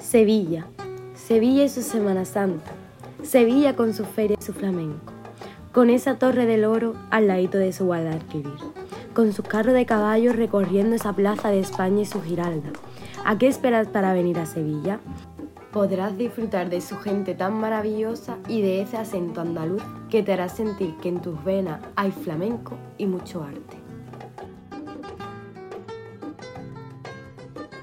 Sevilla. Sevilla y su Semana Santa. Sevilla con su feria y su flamenco. Con esa torre del oro al ladito de su Guadalquivir. Con sus carros de caballos recorriendo esa plaza de España y su giralda. ¿A qué esperas para venir a Sevilla? Podrás disfrutar de su gente tan maravillosa y de ese acento andaluz que te hará sentir que en tus venas hay flamenco y mucho arte.